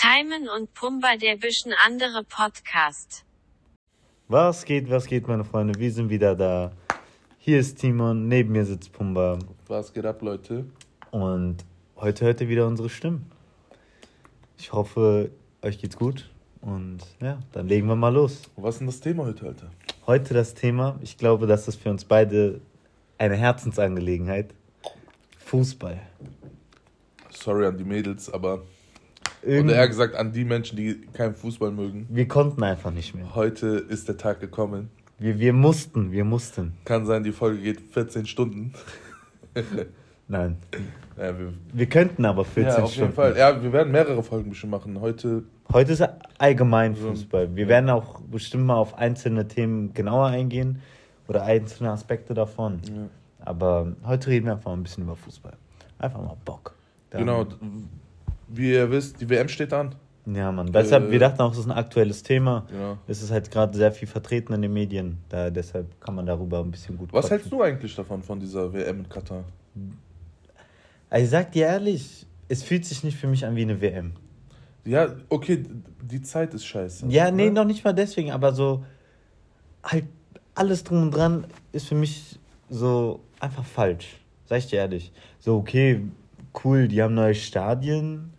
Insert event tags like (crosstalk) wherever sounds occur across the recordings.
Timon und Pumba der bisschen andere Podcast. Was geht, was geht, meine Freunde? Wir sind wieder da. Hier ist Timon, neben mir sitzt Pumba. Was geht ab, Leute? Und heute hört ihr wieder unsere Stimmen. Ich hoffe, euch geht's gut. Und ja, dann legen wir mal los. Was ist denn das Thema heute, Alter? Heute das Thema, ich glaube, das ist für uns beide eine Herzensangelegenheit. Fußball. Sorry an die Mädels, aber. Oder eher gesagt an die Menschen, die keinen Fußball mögen. Wir konnten einfach nicht mehr. Heute ist der Tag gekommen. Wir, wir mussten, wir mussten. Kann sein, die Folge geht 14 Stunden. (laughs) Nein. Ja, wir, Wir könnten aber 14 ja auf Stunden. jeden Fall. Ja, wir werden mehrere Folgen bestimmt machen. Heute, Heute ist allgemein. Fußball. Wir werden auch bestimmt mal auf einzelne Themen genauer eingehen oder einzelne Aspekte davon. ja. Aber heute reden wir einfach mal ein bisschen über Fußball. Einfach mal Bock. Dann- genau, wie ihr wisst, die WM steht an. Ja, Mann. Deshalb, Äh, wir dachten auch, es ist ein aktuelles Thema. Genau. Es ist halt gerade sehr viel vertreten in den Medien. Da, deshalb kann man darüber ein bisschen gut Was quatschen. hältst du eigentlich davon, von dieser WM in Katar? Also ich sag dir ehrlich, es fühlt sich nicht für mich an wie eine WM. Ja, okay, die Zeit ist scheiße. Ja, nee, ne? noch nicht mal deswegen, aber so halt alles drum und dran ist für mich so einfach falsch. Sag ich dir ehrlich. So, okay, cool, die haben neue Stadien,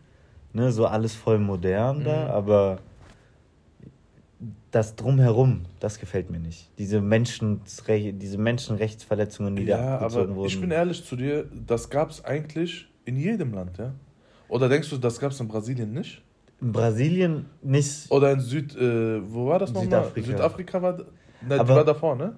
ne, so alles voll modern da, Mhm. aber das drumherum, das gefällt mir nicht. Diese, Menschenre diese Menschenrechtsverletzungen, die Ja, da abgezogen wurden. ich bin ehrlich zu dir, das gab es eigentlich in jedem Land, ja? Oder denkst du, das gab es in Brasilien nicht? In Brasilien nicht. Oder in Süd, äh, wo war das nochmal? Südafrika. Südafrika war, ne, die Aber- war davor, ne?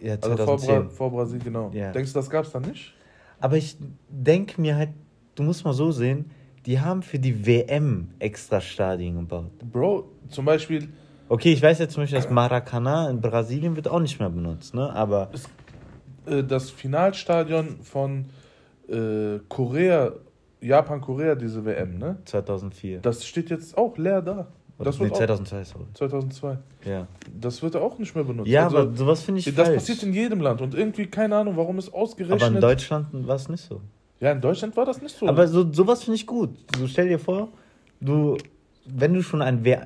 Ja, Also vor, 2010. Vor Brasilien, genau. Ja. Denkst du, das gab es dann nicht? Aber ich denke mir halt, du musst mal so sehen, die haben für die WM extra Stadien gebaut. Bro, zum Beispiel, Okay, ich weiß jetzt zum Beispiel, das Maracanã in Brasilien wird auch nicht mehr benutzt, ne? Aber äh, das Finalstadion von äh, Korea, Japan-Korea, diese WM, ne? 2004. Das steht jetzt auch leer da. Das nee, wird auch, 2002, sorry. 2002. Ja, Das wird auch nicht mehr benutzt. ja Also, aber sowas finde ich das falsch. passiert in jedem Land und irgendwie keine Ahnung, warum es ausgerechnet. aber in Deutschland war es nicht so. Ja, in Deutschland war das nicht so. Aber so, sowas finde ich gut. So stell dir vor, du, wenn du schon ein W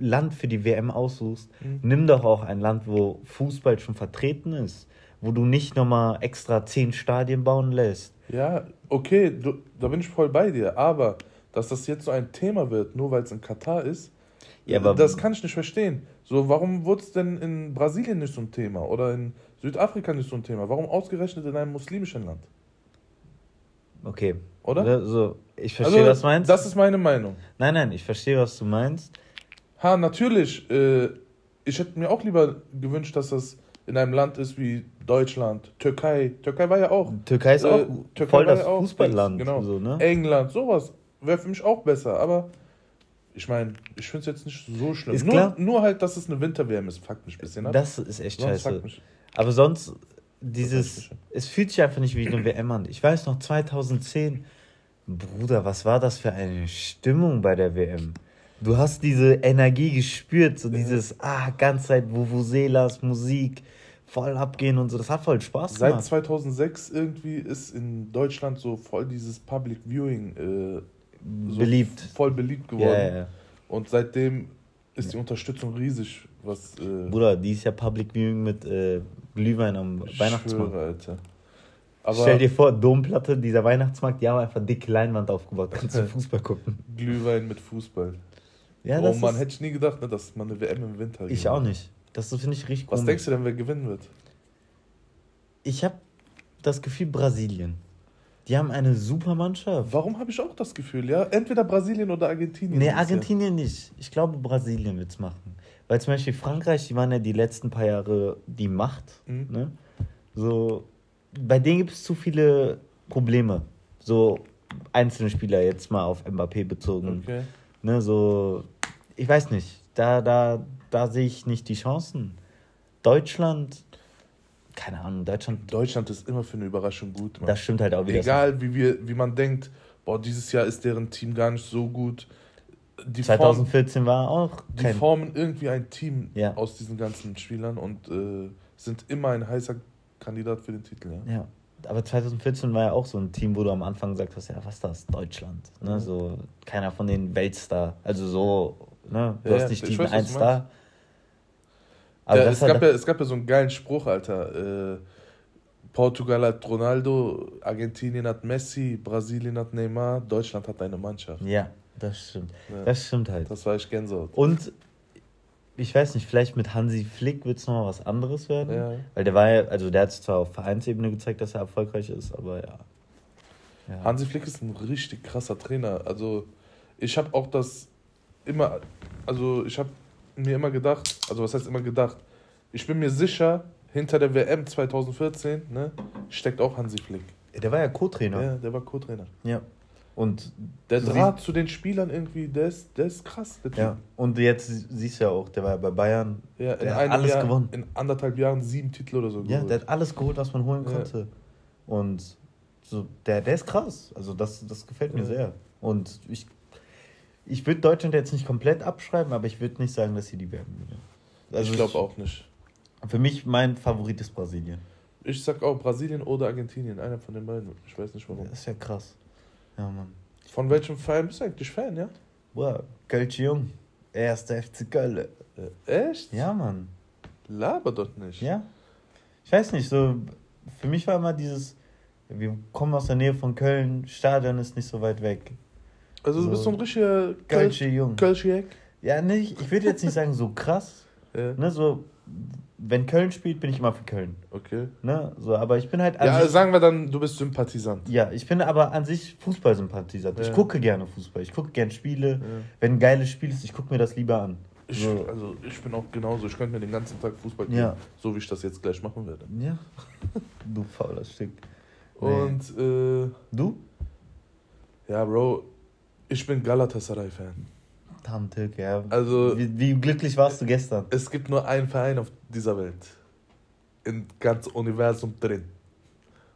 Land für die WM aussuchst, Mhm. nimm doch auch ein Land, wo Fußball schon vertreten ist. Wo du nicht nochmal extra zehn Stadien bauen lässt. ja, okay, du, da bin ich voll bei dir. Aber dass das jetzt so ein Thema wird, nur weil es in Katar ist, Ja, das kann ich nicht verstehen. So, warum wurde es denn in Brasilien nicht so ein Thema oder in Südafrika nicht so ein Thema? Warum ausgerechnet in einem muslimischen Land? Okay. Oder? So, ich verstehe, Also, was du meinst. Das ist meine Meinung. Nein, nein, ich verstehe, was du meinst. Ha, natürlich. Äh, ich hätte mir auch lieber gewünscht, dass das in einem Land ist wie Deutschland, Türkei. Türkei war ja auch. Türkei ist Äh, auch Türkei voll das ja auch Fußballland. Genau. So, ne? England, sowas wäre für mich auch besser. Aber ich meine, ich finde es jetzt nicht so schlimm. Nur, nur halt, dass es eine Winter-WM ist, fuckt mich ein bisschen ab. Das ist echt Sonst scheiße. Aber sonst, dieses, es fühlt sich einfach nicht wie eine WM an. Ich weiß noch, 2010, Bruder, was war das für eine Stimmung bei der WM? Du hast diese Energie gespürt, so dieses, ah, ganze Zeit Vuvuzelas, Musik, voll abgehen und so. Das hat voll Spaß Seit gemacht. 2006 irgendwie ist in Deutschland so voll dieses Public Viewing äh, so Beliebt. voll beliebt geworden. Ja, ja. Und seitdem ist die Unterstützung riesig, was äh, Bruder, die ist ja Public Viewing mit äh, Glühwein am Weihnachtsmarkt. schwöre, Alter. Aber Stell dir vor, Domplatte, dieser Weihnachtsmarkt, die haben einfach dicke Leinwand aufgebaut, kannst (laughs) du Fußball gucken. Glühwein mit Fußball. Ja, oh das man, ist, hätte ich nie gedacht, ne, dass man eine WM im Winter ich auch nicht. Das finde ich richtig Was komisch. denkst du denn, wer gewinnen wird? Ich habe das Gefühl, Brasilien. Die haben eine super Mannschaft. Warum habe ich auch das Gefühl, ja? Entweder Brasilien oder Argentinien. Nee. Argentinien nicht. Ich glaube, Brasilien wird es machen. Weil zum Beispiel Frankreich, die waren ja die letzten paar Jahre die Macht. Mhm. Ne? So, bei denen gibt es zu viele Probleme. So einzelne Spieler, jetzt mal auf Mbappé bezogen. Okay. Ne, so, ich weiß nicht. Da, da, da sehe ich nicht die Chancen. Deutschland, keine Ahnung, Deutschland, Deutschland ist immer für eine Überraschung gut. Mann. das stimmt halt auch wieder. Egal, wie, wir, wie man denkt, boah, dieses Jahr ist deren Team gar nicht so gut. Die, Form, 2014 war auch die formen irgendwie ein Team Ja. aus diesen ganzen Spielern und äh, sind immer ein heißer Kandidat für den Titel. Ja? Ja. aber 2014 war ja auch so ein Team, wo du am Anfang gesagt hast, ja, was ist das? Deutschland. Ne? So, keiner von den Weltstar. Also so, ne? Du Ja, hast nicht ich diesen einen Star. Aber Der, es, gab ja, es gab ja so einen geilen Spruch, Alter. Äh, Portugal hat Ronaldo, Argentinien hat Messi, Brasilien hat Neymar, Deutschland hat eine Mannschaft. ja, das stimmt. Ja. Das stimmt halt. Das war ich Gänsehaut. Und ich weiß nicht, vielleicht mit Hansi Flick wird es nochmal was anderes werden. Ja. Weil der war ja, also der hat zwar auf Vereinsebene gezeigt, dass er erfolgreich ist, aber ja. ja. Hansi Flick ist ein richtig krasser Trainer. Also ich habe auch das immer, also ich habe mir immer gedacht, also was heißt immer gedacht, ich bin mir sicher, hinter der WM 2014 ne, steckt auch Hansi Flick. Der war ja Co-Trainer. Ja, der war Co-Trainer. Ja. Und Der Du Draht zu den Spielern irgendwie, der ist, der ist krass. Der ja. Und jetzt siehst du ja auch, der war ja bei Bayern. Ja, in Der hat alles Jahr, gewonnen. In anderthalb Jahren sieben Titel oder so. Ja, geholt. der hat alles geholt, was man holen Ja. konnte. Und so, der, der ist krass. Also das, das gefällt mir Ja. sehr. Und ich, ich würde Deutschland jetzt nicht komplett abschreiben, aber ich würde nicht sagen, dass sie die werden. Also ich glaube auch nicht. Für mich mein Favorit ist Brasilien. Ich sag auch Brasilien oder Argentinien, einer von den beiden. Ich weiß nicht warum. Das ist ja krass. Ja, Mann. Von welchem Verein bist du eigentlich Fan, ja? Wow, Kölsch Jung. Erster FC Köln. Äh, echt? Ja, Mann. Laber dort nicht. Ja. Ich weiß nicht, so für mich war immer dieses, wir kommen aus der Nähe von Köln, Stadion ist nicht so weit weg. Also du So. bist so ein richtiger Kölsche Jung. Kölschiek. Ja, nicht, ich würde jetzt nicht sagen so krass, (laughs) Ja. ne, so wenn Köln spielt, bin ich immer für Köln, Okay. ne, so, aber ich bin halt Ja, sich, sagen wir dann, du bist Sympathisant. ja, ich bin aber an sich Fußballsympathisant. Ich Ja. gucke gerne Fußball, ich gucke gerne Spiele. Ja. Wenn ein geiles Spiel ist, ich gucke mir das lieber an. Ich, So. also ich bin auch genauso. Ich könnte mir den ganzen Tag Fußball gucken, Ja. so wie ich das jetzt gleich machen werde. Ja. Du fauler Stück. Nee. Und äh, Du? ja, Bro, ich bin Galatasaray-Fan. Tam Türk, ja. Also- wie, wie glücklich warst du gestern? Es gibt nur einen Verein auf dieser Welt. In ganz Universum drin.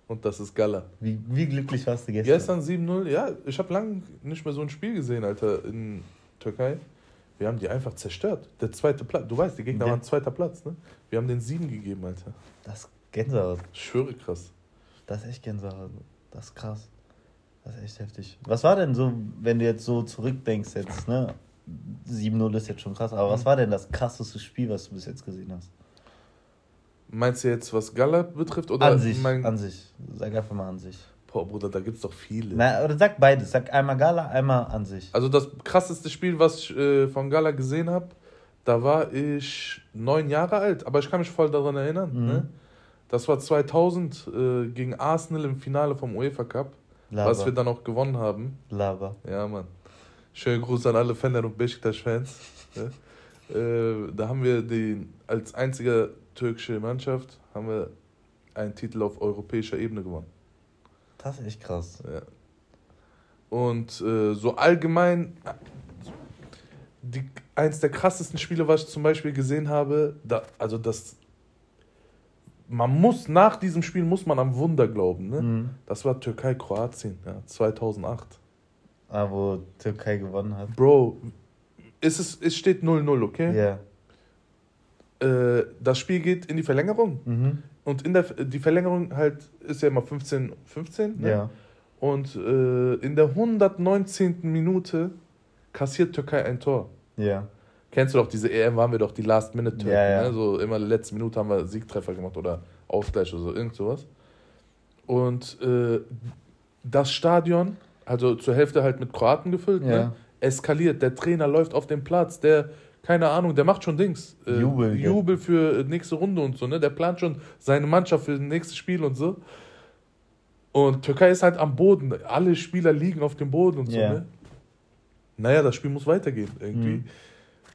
Und das ist Gala. Wie, wie glücklich warst du gestern? Gestern 7-0, ja, ich habe lange nicht mehr so ein Spiel gesehen, Alter, in Türkei. Wir haben die einfach zerstört. Der zweite Platz, du weißt, die Gegner Ja. waren zweiter Platz, ne? Wir haben den sieben gegeben, Alter. Das ist Gänsehaut. Ich schwöre krass. Das ist echt Gänsehaut. Das ist krass. Das ist echt heftig. Was war denn so, wenn du jetzt so zurückdenkst jetzt, ne? 7-0 ist jetzt schon krass, aber was war denn das krasseste Spiel, was du bis jetzt gesehen hast? Meinst du jetzt, was Gala betrifft? Oder An sich, mein... an sich. Sag einfach mal an sich. Boah, Bruder, da gibt's doch viele. Na, oder sag beides. Sag einmal Gala, einmal an sich. Also das krasseste Spiel, was ich äh, von Gala gesehen habe, da war ich neun Jahre alt, aber ich kann mich voll daran erinnern. Mhm. Ne? Das war 2000 äh, gegen Arsenal im Finale vom UEFA Cup, Lava. was wir dann auch gewonnen haben. Lava. Ja, Mann. Schönen Gruß an alle Fener und Besiktas-Fans. ja. äh, da haben wir den, als einzige türkische Mannschaft haben wir einen Titel auf europäischer Ebene gewonnen. Das ist echt krass. Ja. Und äh, so allgemein, die, eins der krassesten Spiele, was ich zum Beispiel gesehen habe, da, also das, man muss, nach diesem Spiel muss man am Wunder glauben, ne? Mhm. Das war Türkei-Kroatien, ja, 2008. Ah, wo Türkei gewonnen hat. Bro, es, ist, es steht 0-0, okay? Ja. Äh, das Spiel geht in die Verlängerung. Mhm. Und in der die Verlängerung halt ist ja immer 15, 15 ne? Ja. Und äh, in der 119. Minute kassiert Türkei ein Tor. Ja. Kennst du doch, diese EM waren wir doch die Last-Minute-Türken. Ja, ja. Ne? So immer letzte Minute haben wir Siegtreffer gemacht oder Ausgleich oder so, irgend sowas. Und äh, das Stadion, also zur Hälfte halt mit Kroaten gefüllt, Ja. ne? eskaliert. Der Trainer läuft auf den Platz, der, keine Ahnung, der macht schon Dings. Äh, Jubel? Jubel für äh, nächste Runde und so, ne? Der plant schon seine Mannschaft für das nächste Spiel und so. Und Türkei ist halt am Boden. Alle Spieler liegen auf dem Boden und so, Ja. ne? Naja, das Spiel muss weitergehen irgendwie. Mhm.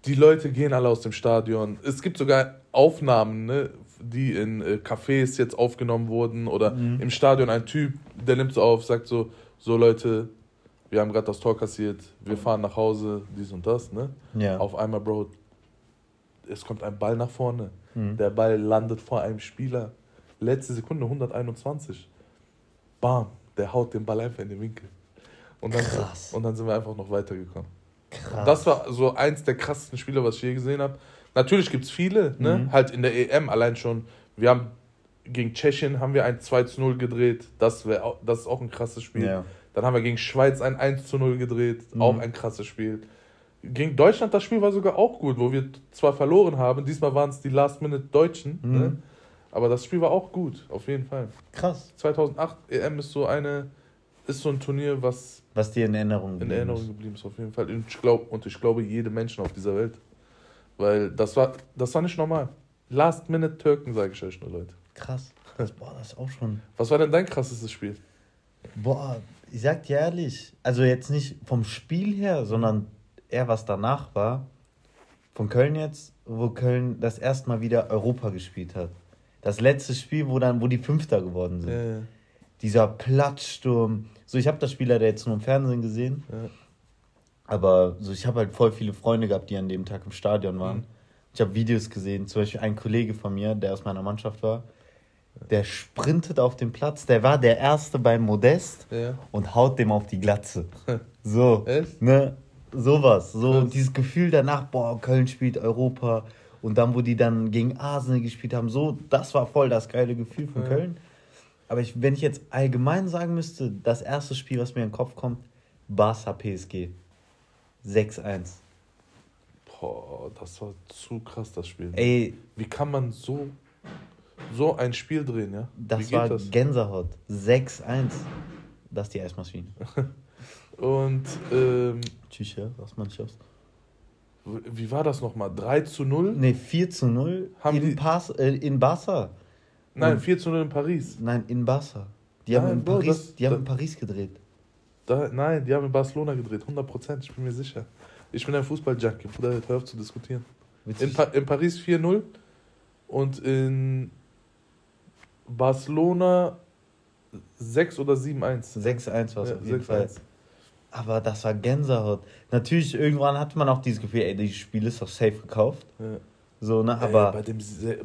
Die Leute gehen alle aus dem Stadion. Es gibt sogar Aufnahmen, ne, die in äh, Cafés jetzt aufgenommen wurden oder Mhm. im Stadion ein Typ, der nimmt so auf, sagt so, so Leute, wir haben gerade das Tor kassiert, wir fahren nach Hause, dies und das, ne? Ja. Auf einmal, Bro, es kommt ein Ball nach vorne. Mhm. Der Ball landet vor einem Spieler. Letzte Sekunde 121. Bam, der haut den Ball einfach in den Winkel. Und dann, Krass. und dann sind wir einfach noch weitergekommen. Krass. Das war so eins der krassesten Spiele, was ich je gesehen habe. Natürlich gibt es viele, ne? Mhm. Halt in der EM allein schon. Wir haben gegen Tschechien haben wir ein 2 zu 0 gedreht. Das, wär, das ist auch ein krasses Spiel. Ja. Dann haben wir gegen Schweiz ein 1 zu 0 gedreht. Mhm. Auch ein krasses Spiel. Gegen Deutschland, das Spiel war sogar auch gut, wo wir zwar verloren haben. Diesmal waren es die Last-Minute-Deutschen. Mhm. Ne? Aber das Spiel war auch gut, auf jeden Fall. Krass. 2008 EM ist so eine, ist so ein Turnier, was Was dir in Erinnerung in geblieben Erinnerung ist. geblieben ist, auf jeden Fall. Und ich, glaub, und ich glaube, jede Menschen auf dieser Welt. Weil das war, das war nicht normal. Last-Minute-Türken, sage ich euch nur, Leute. Krass. Das, boah, das ist auch schon. Was war denn dein krassestes Spiel? Boah, ich sag dir ehrlich, also jetzt nicht vom Spiel her, sondern eher was danach war. Von Köln jetzt, wo Köln das erste Mal wieder Europa gespielt hat. Das letzte Spiel, wo dann, wo die Fünfter geworden sind. Ja, ja. Dieser Platzsturm. So, ich habe das Spiel leider jetzt nur im Fernsehen gesehen. Ja. Aber so, ich habe halt voll viele Freunde gehabt, die an dem Tag im Stadion waren. Mhm. Ich habe Videos gesehen, zum Beispiel ein Kollege von mir, der aus meiner Mannschaft war, der sprintet auf den Platz, der war der Erste beim Modest Ja. und haut dem auf die Glatze. (laughs) So, Echt? ne, sowas. So Krass. dieses Gefühl danach, boah, Köln spielt Europa. Und dann, wo die dann gegen Arsenal gespielt haben, so, das war voll das geile Gefühl von Ja. Köln. Aber ich, wenn ich jetzt allgemein sagen müsste, das erste Spiel, was mir in den Kopf kommt, Barca PSG. 6-1. Boah, das war zu krass, das Spiel. Ey, Wie kann man so, so ein Spiel drehen, ja? Das war das? Gänsehaut. 6-1. Das ist die Eismaschine. (laughs) Und ähm, Tschüss, ja, was man aus. wie war das nochmal? 3 zu 0? Ne, 4 zu 0 Haben in, die- Pas, äh, in Barca. Nein, Und- 4 zu 0 in Paris. Nein, in Barca. Die haben, Nein, in Bro, Paris, das- die haben das- in Paris gedreht. Da, nein, die haben in Barcelona gedreht, 100%, ich bin mir sicher. Ich bin ein Fußball-Junkie, Bruder, hör auf zu diskutieren. In, pa in Paris 4-0 und in Barcelona 6 oder 7-1. 6-1 war es Ja, auf jeden 6-1. Fall. Aber das war Gänsehaut. Natürlich, irgendwann hatte man auch dieses Gefühl, ey, dieses Spiel ist doch safe gekauft. Ja. So, ne? Ey, bei, Aber dem,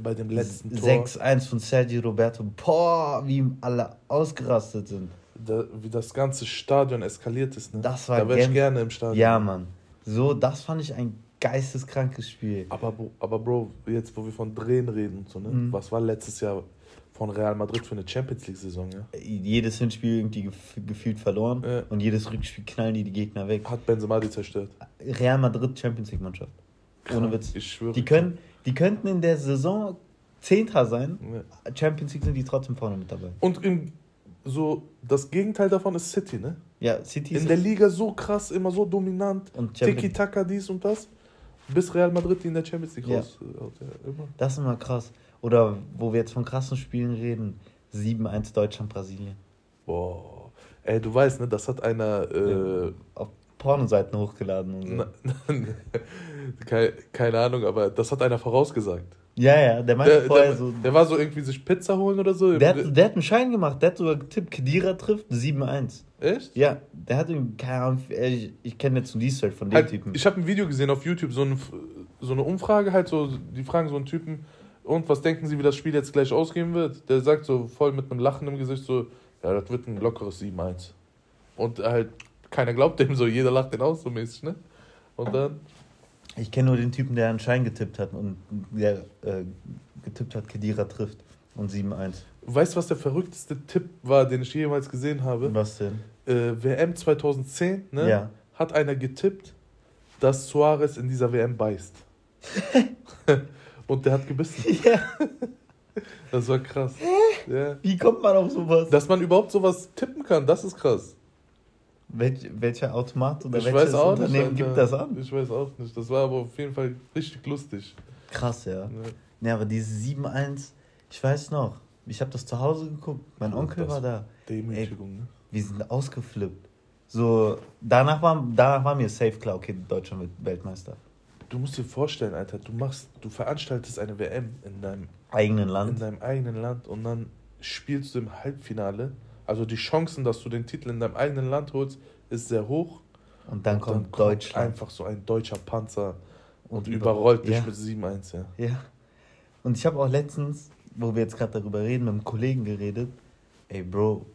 bei dem letzten Tor, 6-1 von Sergio Roberto. Boah, wie alle ausgerastet sind. da, wie das ganze Stadion eskaliert ist. Ne? Das war da wäre ich gerne im Stadion. Ja, Mann. So, das fand ich ein geisteskrankes Spiel. Aber, Bro- aber Bro, jetzt wo wir von Drehen reden und so, ne? Mhm. was war letztes Jahr von Real Madrid für eine Champions League-Saison? Ja? Jedes Hinspiel irgendwie gef gefühlt verloren Ja. und jedes Rückspiel knallen die die Gegner weg. Hat Benzema die zerstört. Real Madrid Champions League Mannschaft. Ohne Witz. Ich schwöre. Die, können, die könnten in der Saison Zehnter sein. Ja. Champions League sind die trotzdem vorne mit dabei. Und im, so das Gegenteil davon ist City, ne? Ja, City In ist der Liga so krass, immer so dominant. und Tiki-Taka, dies und das. Bis Real Madrid die in der Champions League Ja. raus. äh, Ja, immer. Das ist immer krass. Oder wo wir jetzt von krassen Spielen reden. 7-1 Deutschland, Brasilien. Boah. Ey, du weißt, ne, das hat einer. Äh, Auf Pornoseiten hochgeladen und so. na, (laughs) keine, keine Ahnung, aber das hat einer vorausgesagt. Ja, ja, der meinte Der, vorher der, so. der war so irgendwie sich Pizza holen oder so. Der hat, der hat einen Schein gemacht, der hat sogar getippt, Kedira trifft 7-1. Echt? Ja, der hat irgendwie, keine Ahnung, ich, ich kenne jetzt einen Research von dem Halt, Typen. ich habe ein Video gesehen auf YouTube, so eine, so eine Umfrage halt, so, die fragen so einen Typen, und was denken Sie, wie das Spiel jetzt gleich ausgehen wird? Der sagt so voll mit einem Lachen im Gesicht so, ja, das wird ein lockeres 7-1. Und halt, keiner glaubt dem so, jeder lacht den aus so mäßig, ne? Und dann, Ich kenne nur den Typen, der einen Schein getippt hat und der äh, getippt hat, Kedira trifft und 7-1. Weißt du, was der verrückteste Tipp war, den ich jemals gesehen habe? Was denn? Äh, WM 2010, ne? Ja. Hat einer getippt, dass Suarez in dieser WM beißt. (laughs) Und der hat gebissen. (laughs) Ja. Das war krass. Ja. Wie kommt man auf sowas? Dass man überhaupt sowas tippen kann, das ist krass. Welch, welcher Automat oder ich welches nicht. Unternehmen Alter. gibt das an? Ich weiß auch nicht. Das war aber auf jeden Fall richtig lustig. Krass, ja. Ja. Ja, aber diese 7-1, ich weiß noch, ich habe das zu Hause geguckt, mein Oh, Onkel war da. Demütigung, ne? Wir sind ausgeflippt. So, danach war, danach war mir safe klar, okay, Deutschland wird Weltmeister. Du musst dir vorstellen, Alter, du machst, du veranstaltest eine WM in deinem, Eigenen in Land. deinem eigenen Land und dann spielst du im Halbfinale. Also die Chancen, dass du den Titel in deinem eigenen Land holst, ist sehr hoch. Und dann Und kommt Deutschland. einfach so ein deutscher Panzer und, Und überrollt dich ja. mit 7-1, ja. Ja. Und ich habe auch letztens, wo wir jetzt gerade darüber reden, mit einem Kollegen geredet. Ey, Bro,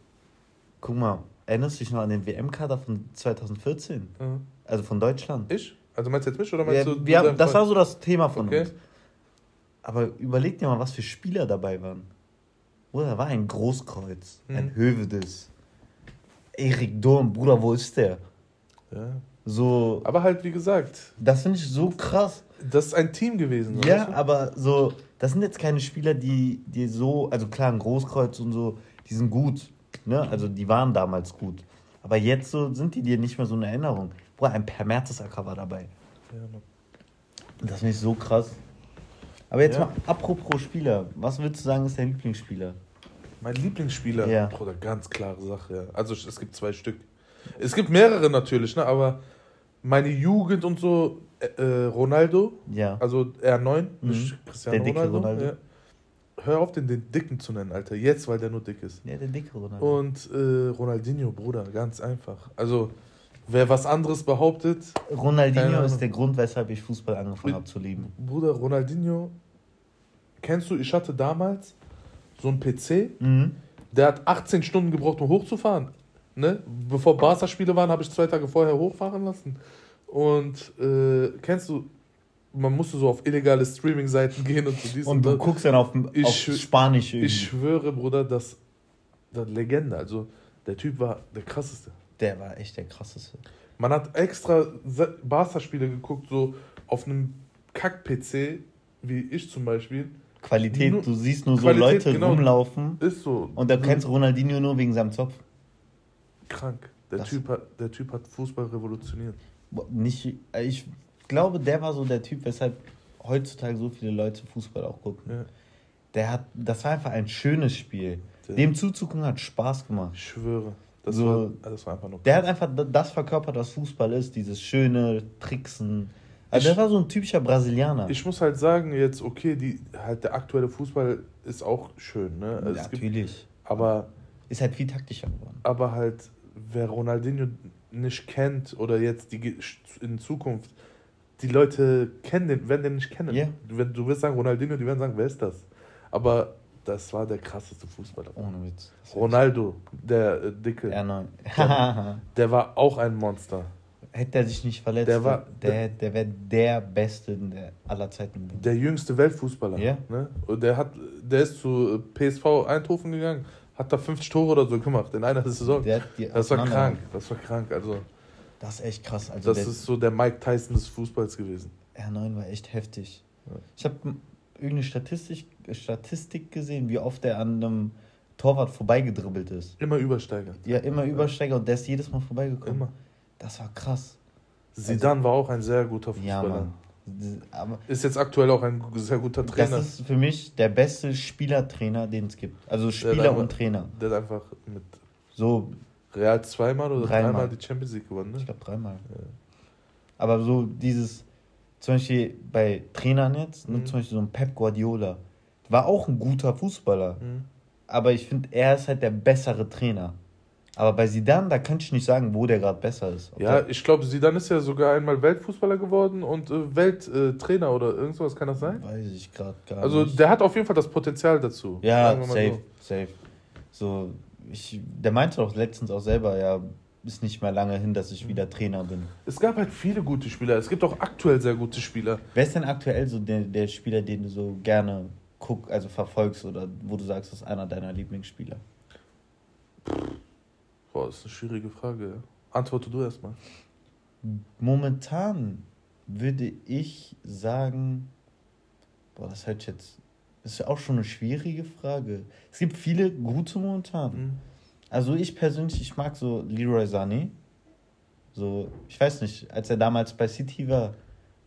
guck mal, erinnerst du dich noch an den WM-Kader von 2014? Ja. Also von Deutschland? Ich? Also meinst du jetzt mich oder meinst Wir, du? wir haben, das war so das Thema von Okay. uns. Aber überleg dir mal, was für Spieler dabei waren. Bruder, war ein Großkreuz, Mhm. ein Hövedes. Erik Durm, Bruder, wo ist der? Ja. So, Aber halt, wie gesagt, das finde ich so krass. das ist ein Team gewesen. weißt Ja, du? aber so, das sind jetzt keine Spieler, die, die so, also klar, ein Großkreuz und so, die sind gut. Ne? Also die waren damals gut. Aber jetzt so sind die dir nicht mehr so eine Erinnerung. Bruder, ein Per Mertesacker war dabei. Ja, Mann. Das finde ich so krass. Aber jetzt Ja. mal, apropos Spieler, was würdest du sagen, ist dein Lieblingsspieler? Mein Lieblingsspieler, Ja. Bruder, ganz klare Sache. Ja. Also es gibt zwei Stück. Es gibt mehrere natürlich, ne? aber meine Jugend und so, äh, Ronaldo, Ja. also R9, nicht Mhm. Cristiano Der dicke Ronaldo. Ronaldo. Ja. Hör auf, den, den Dicken zu nennen, Alter. Jetzt, weil der nur dick ist. Ja, der dicke Ronaldo. Und äh, Ronaldinho, Bruder, ganz einfach. Also, wer was anderes behauptet, Ronaldinho ist der Grund, weshalb ich Fußball angefangen habe zu lieben. Bruder, Ronaldinho, kennst du, ich hatte damals so einen PC, Mhm. der hat 18 Stunden gebraucht, um hochzufahren. Ne? Bevor Barca-Spiele waren, habe ich zwei Tage vorher hochfahren lassen. Und äh, kennst du, man musste so auf illegale Streaming-Seiten gehen und so dies Und du das. guckst dann auf, Ich auf Spanisch irgendwie. Ich schwöre, Bruder, dass das Legende, also der Typ war der krasseste. Der war echt der krasseste. Man hat extra Barca-Spiele geguckt, so auf einem Kack-PC, wie ich zum Beispiel. Qualität, Nur- du siehst nur so Qualität, Leute genau. rumlaufen Ist so. und da kennst Ronaldinho nur wegen seinem Zopf. krank. Der Das- typ, hat, der typ hat Fußball revolutioniert. Nicht, äh, ich glaube, der war so der Typ, weshalb heutzutage so viele Leute Fußball auch gucken. Ja. Der hat, das war einfach ein schönes Spiel. Der- Dem zuzugucken hat Spaß gemacht. Ich schwöre. Das, So- war, das war einfach nur. Der hat einfach das verkörpert, was Fußball ist, dieses schöne Tricksen. Also Ich- der war so ein typischer Brasilianer. Ich muss halt sagen, jetzt, okay, die, halt der aktuelle Fußball ist auch schön, ne? Also ja, gibt, natürlich. aber, Ist halt viel taktischer geworden. aber halt, wer Ronaldinho nicht kennt oder jetzt die in Zukunft, die Leute kennen den, werden den nicht kennen. Ja. Du, wenn, du wirst sagen Ronaldinho, die werden sagen, wer ist das? Aber das war der krasseste Fußballer. Ohne Witz. Ronaldo, der äh, Dicke, R9. (laughs) der war auch ein Monster. Hätte er sich nicht verletzt, Der war- der, der wäre der Beste der aller Zeiten. Der jüngste Weltfußballer. Ja. Ne? Und der, hat, der ist zu PSV Eindhoven gegangen, hat da 50 Tore oder so gemacht in einer Saison. Der die Das war krank, das war krank. Also, Das ist echt krass. Also das ist so der Mike Tyson des Fußballs gewesen. R9 war echt heftig. Ja. Ich habe irgendeine Statistik, Statistik gesehen, wie oft er an einem Torwart vorbeigedribbelt ist. Immer Übersteiger. Ja, immer Übersteiger und der ist jedes Mal vorbeigekommen. Immer. Das war krass. Zidane war auch ein sehr guter Ja, Fußballer. Mann. Aber Ist jetzt aktuell auch ein sehr guter Trainer. das ist für mich der beste Spielertrainer, den es gibt. Also Spieler hat und Trainer. Der hat einfach mit So, Real zweimal oder Dreimal. dreimal, die Champions League gewonnen. ich Ne? glaube dreimal. Ja. Aber so dieses, zum Beispiel bei Trainern jetzt, ne, Mhm. zum Beispiel so ein Pep Guardiola, war auch ein guter Fußballer. Mhm. Aber ich finde, er ist halt der bessere Trainer. Aber bei Zidane, da kann ich nicht sagen, wo der gerade besser ist. Ob Ja, ich glaube, Zidane ist ja sogar einmal Weltfußballer geworden und äh, Welttrainer oder irgend sowas, kann das sein? weiß ich gerade gar Also nicht. der hat auf jeden Fall das Potenzial dazu. ja, safe, safe. So, ich, der meinte doch letztens auch selber, ja, ist nicht mehr lange hin, dass ich wieder Trainer bin. Es gab halt viele gute Spieler. Es gibt auch aktuell sehr gute Spieler. Wer ist denn aktuell so der, der Spieler, den du so gerne guck, also verfolgst oder wo du sagst, das ist einer deiner Lieblingsspieler? Boah, das ist eine schwierige Frage. Antworte du erstmal. Momentan würde ich sagen, boah, das halt jetzt, das ist ja auch schon eine schwierige Frage. Es gibt viele gute momentan. Mhm. Also ich persönlich, ich mag so Leroy Sané. So, ich weiß nicht, als er damals bei City war,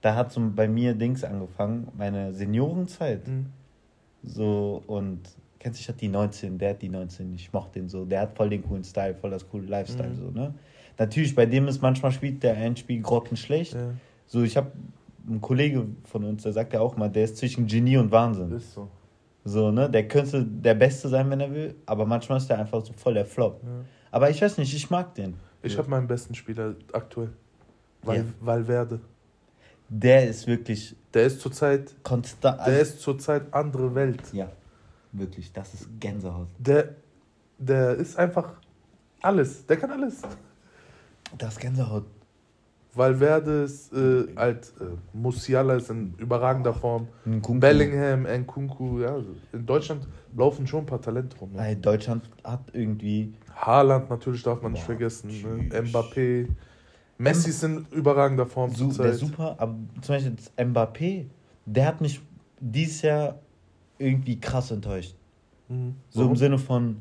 da hat so bei mir Dings angefangen, meine Seniorenzeit. Mhm. So, und kennst du, ich hatte die 19, der hat die 19, ich mochte den so. Der hat voll den coolen Style, voll das coole Lifestyle, Mhm. so, ne? Natürlich, bei dem ist manchmal spielt der ein Spiel grottenschlecht. Ja, So, ich habe einen Kollege von uns, der sagt ja auch mal, der ist zwischen Genie und Wahnsinn. ist so. So, ne? Der könnte der Beste sein, wenn er will, aber manchmal ist der einfach so voll der Flop. Ja. Aber ich weiß nicht, ich mag den. Ich habe meinen besten Spieler aktuell. Val Ja. Valverde. Der ist wirklich Der ist zurzeit, konstant. der ist zurzeit andere Welt. ja, wirklich, das ist Gänsehaut. Der, der ist einfach alles. Der kann alles. Das ist Gänsehaut. Valverde ist äh, halt, äh, Musiala ist in überragender Form. Nkunku. Bellingham, Nkunku, ja. In Deutschland laufen schon ein paar Talente rum. Ne? Deutschland hat irgendwie. Haaland natürlich darf man nicht vergessen. Ne? Mbappé. Messi ist in überragender Form Su der super, aber zum Beispiel Mbappé, der hat mich dieses Jahr irgendwie krass enttäuscht. Mhm. So im Warum? Sinne von,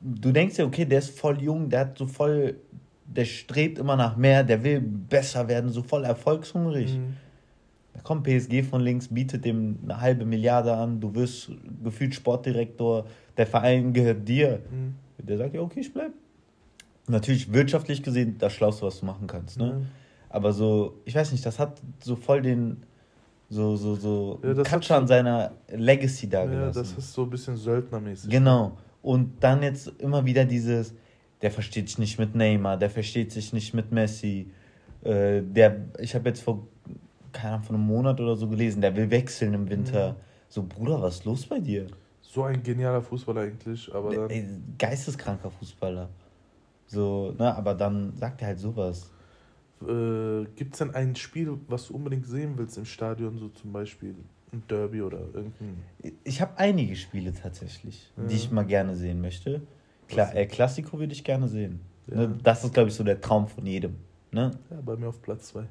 du denkst ja, okay, der ist voll jung, der hat so voll, der strebt immer nach mehr, der will besser werden, so voll erfolgshungrig. Mhm. Da kommt PSG von links, bietet dem eine halbe Milliarde an, du wirst gefühlt Sportdirektor, der Verein gehört dir. Mhm. Der sagt ja, okay, ich bleib. Natürlich wirtschaftlich gesehen das Schlauste, was du machen kannst. Ne? Aber so, ich weiß nicht, das hat so voll den, so, so, so, Ja, so- an seiner Legacy da Ja, das ist so ein bisschen söldnermäßig. Genau. Und dann jetzt immer wieder dieses, der versteht sich nicht mit Neymar, der versteht sich nicht mit Messi. Äh, der, ich habe jetzt vor, keine Ahnung, vor einem Monat oder so gelesen, der will wechseln im Winter. Mhm. So, Bruder, was ist los bei dir? So ein genialer Fußballer eigentlich, aber dann. Ey, geisteskranker Fußballer. So, ne, aber dann sagt er halt sowas. Äh, Gibt es denn ein Spiel, was du unbedingt sehen willst im Stadion, so zum Beispiel ein Derby oder irgendein. Ich habe einige Spiele tatsächlich, die Ja. ich mal gerne sehen möchte. Klar, äh, Klassiko würde ich gerne sehen. Ja. Ne, das ist, glaube ich, so der Traum von jedem. Ne? Ja, bei mir auf Platz 2.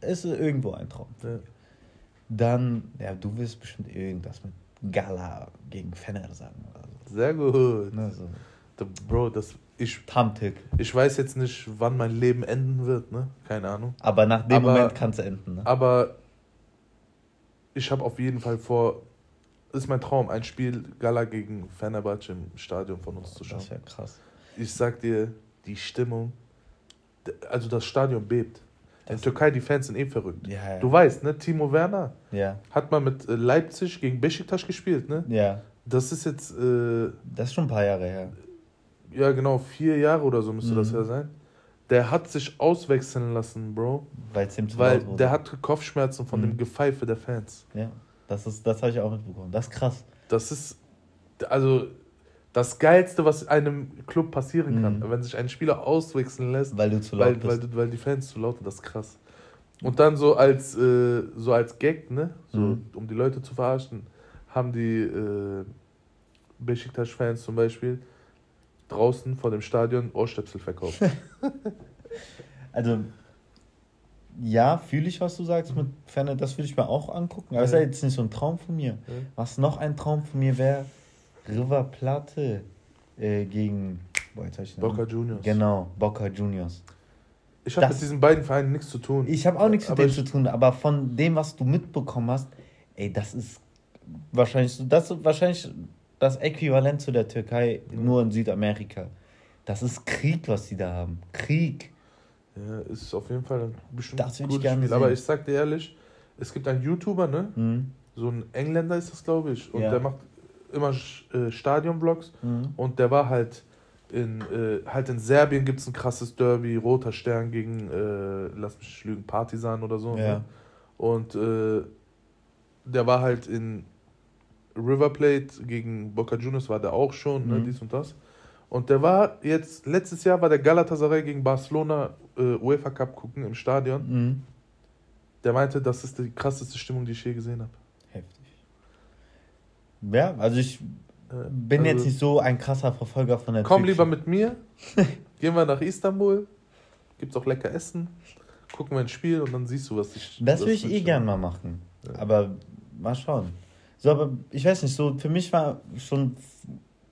Ist irgendwo ein Traum. Ja. Dann, ja, du wirst bestimmt irgendwas mit Gala gegen Fenner sagen oder so. Sehr gut. Ne, so. Bro, das, ich, Tamtik. ich weiß jetzt nicht, wann mein Leben enden wird, ne? Keine Ahnung. Aber nach dem Aber- Moment kann es enden. Ne? Aber ich habe auf jeden Fall vor, ist mein Traum, ein Spiel Gala gegen Fenerbahce im Stadion von uns zu schauen. Das wäre krass. Ich sag dir, die Stimmung, also das Stadion bebt. In Das- Türkei, die Fans sind eh verrückt. Ja, ja. Du weißt, ne, Timo Werner ja, hat mal mit äh, Leipzig gegen Besiktas gespielt, ne? ja. Das ist jetzt, äh, Das ist schon ein paar Jahre her. Ja genau, vier Jahre oder so müsste das Mhm. ja sein. Der hat sich auswechseln lassen, Bro, Weil es ihm zu weil der hatte Kopfschmerzen von Mhm. dem Gepfeife der Fans. Ja, das, ist- das habe ich auch mitbekommen. Das ist krass. Das ist, also, das Geilste, was einem Club passieren kann, Mhm. wenn sich ein Spieler auswechseln lässt, Weil du zu laut weil, bist. weil, weil die Fans zu laut sind, das ist krass. Und dann so als, äh, so als Gag, ne, so, Mhm. um die Leute zu verarschen, haben die äh, Besiktas-Fans zum Beispiel draußen vor dem Stadion Ohrstöpsel verkauft. (laughs) Also, ja, fühle ich, was du sagst mit Ferne, das würde ich mir auch angucken. Aber es Ja. ist ja jetzt nicht so ein Traum von mir. Ja. Was noch ein Traum von mir wäre, River Plate äh, gegen boah, Boca. Juniors. Genau, Boca Juniors. Ich habe mit diesen beiden Vereinen nichts zu tun. Ich habe auch nichts mit denen zu tun, aber von dem, was du mitbekommen hast, ey, das ist wahrscheinlich so, das ist wahrscheinlich das Äquivalent zu der Türkei, nur in Südamerika. Das ist Krieg, was die da haben. Krieg. Ja, ist auf jeden Fall ein bestimmt Das würd ich gutes gerne Spiel. sehen. Aber ich sag dir ehrlich, es gibt einen YouTuber, ne? Mhm. So ein Engländer ist das, glaube ich. Und Ja. der macht immer äh, Stadion-Vlogs. Mhm. Und der war halt in, äh, halt in Serbien gibt es ein krasses Derby, Roter Stern gegen, äh, lass mich lügen, Partisan oder so. Ja. Ne? Und äh, der war halt in River Plate gegen Boca Juniors, war der auch schon, ne, Mhm. dies und das. Und der war jetzt, letztes Jahr war der Galatasaray gegen Barcelona äh, UEFA Cup gucken im Stadion. Mhm. Der meinte, das ist die krasseste Stimmung, die ich je gesehen habe. Heftig. Ja, also ich Äh, bin also- jetzt nicht so ein krasser Verfolger von der Komm türkischen- lieber mit mir. (laughs) Gehen wir nach Istanbul. Gibt's auch lecker Essen. Gucken wir ein Spiel und dann siehst du, was ich. Das würde ich eh gern mal machen. Ja. Aber mal schauen. So, aber ich weiß nicht, so für mich war schon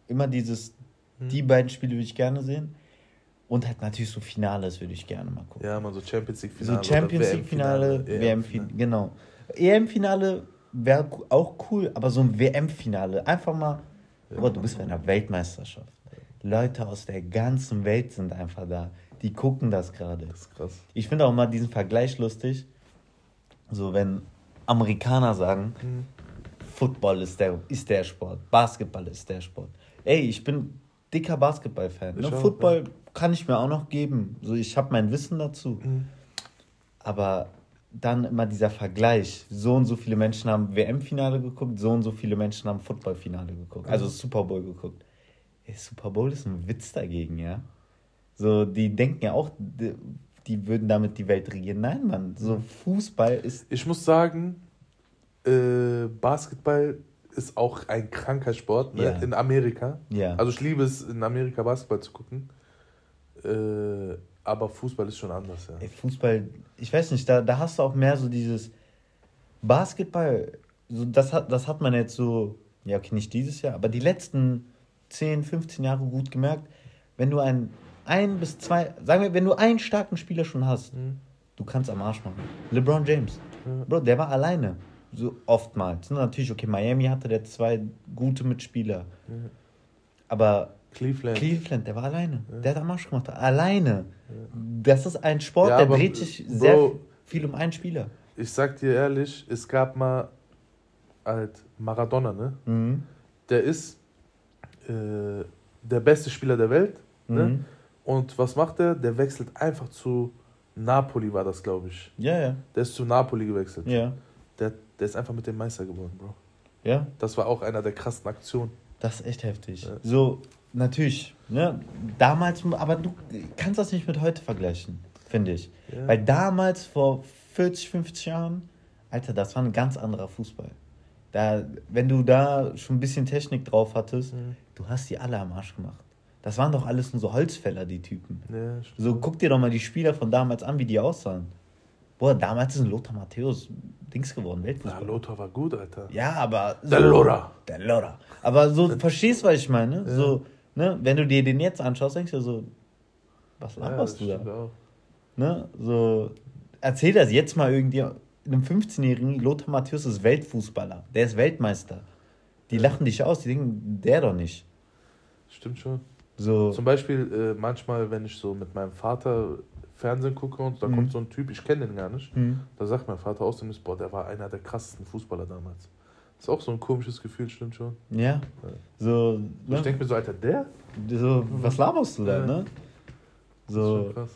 immer dieses, Hm. die beiden Spiele würde ich gerne sehen. Und halt natürlich so Finales würde ich gerne mal gucken. Ja, man, so Champions League Finale. so Champions League Finale, WM-Finale, genau. EM-Finale wäre auch cool, aber so ein WM-Finale, einfach mal, Ja, oh, du bist bei einer Weltmeisterschaft. Leute aus der ganzen Welt sind einfach da. Die gucken das gerade. Das ist krass. Ich finde auch mal diesen Vergleich lustig. So, wenn Amerikaner sagen, Hm. Football ist der, ist der Sport, Basketball ist der Sport. Ey, ich bin dicker Basketball-Fan. Ne? Football kann ich mir auch noch geben. So, ich habe mein Wissen dazu. Hm. Aber dann immer dieser Vergleich. So und so viele Menschen haben WM-Finale geguckt, so und so viele Menschen haben Football-Finale geguckt. Also Super Bowl geguckt. Ey, Super Bowl ist ein Witz dagegen, ja. So, die denken ja auch, d- die würden damit die Welt regieren. Nein, Mann, so Fußball ist. Ich muss sagen, äh, Basketball ist auch ein kranker Sport ne? Ja. in Amerika. Ja. Also ich liebe es, in Amerika Basketball zu gucken. Äh, aber Fußball ist schon anders, ja. Ey, Fußball, ich weiß nicht, da, da hast du auch mehr so dieses Basketball, so das, hat, das hat man jetzt so, ja, okay, nicht dieses Jahr, aber die letzten 10, 15 Jahre gut gemerkt, wenn du ein, ein bis zwei, sagen wir, wenn du einen starken Spieler schon hast, du kannst am Arsch machen. LeBron James, Bro, der war alleine, so oftmals. Ne, Natürlich, okay, Miami hatte der zwei gute Mitspieler, aber Cleveland. Cleveland, der war alleine. Der hat am Arsch gemacht. Alleine. Das ist ein Sport, Ja, der aber, dreht sich Bro, sehr viel um einen Spieler. Ich sag dir ehrlich, es gab mal halt Maradona, ne? Mhm. Der ist äh, der beste Spieler der Welt. Ne? Mhm. Und was macht er? Der wechselt einfach zu Napoli, war das, glaube ich. Ja, ja. Der ist zu Napoli gewechselt. Ja. Der, der ist einfach mit dem Meister geworden, Bro. Ja. Das war auch einer der krassen Aktionen. Das ist echt heftig. Ja. So, natürlich. Ne? Damals, aber du kannst das nicht mit heute vergleichen, finde ich. Ja. Weil damals, vor 40, 50 Jahren, Alter, das war ein ganz anderer Fußball. Da, wenn du da schon ein bisschen Technik drauf hattest, Mhm. du hast die alle am Arsch gemacht. Das waren doch alles nur so Holzfäller, die Typen. Ja. So, guck dir doch mal die Spieler von damals an, wie die aussahen. Boah, damals ist ein Lothar Matthäus Dings geworden, Ja, Weltfußballer. Lothar war gut, Alter. Ja, aber. Der Lora. Der Lora. Aber so, verstehst du, was ich meine? So, ne, wenn du dir den jetzt anschaust, denkst du so, was Ja, laberst das du da? auch. Ne? So, erzähl das jetzt mal irgendwie einem 15-Jährigen, Lothar Matthäus ist Weltfußballer. Der ist Weltmeister. Die lachen dich aus, die denken, der doch nicht. Stimmt schon. So, Zum Beispiel äh, manchmal, wenn ich so mit meinem Vater Fernsehen gucke und da Mhm. kommt so ein Typ, ich kenne den gar nicht, hm, da sagt mein Vater aus dem ist, boah, der war einer der krassesten Fußballer damals. Ist auch so ein komisches Gefühl, stimmt schon. ja. So, Ich ne? denke mir so, Alter, der? so, was laberst du da, Ja. ne? Das ist So, schon krass.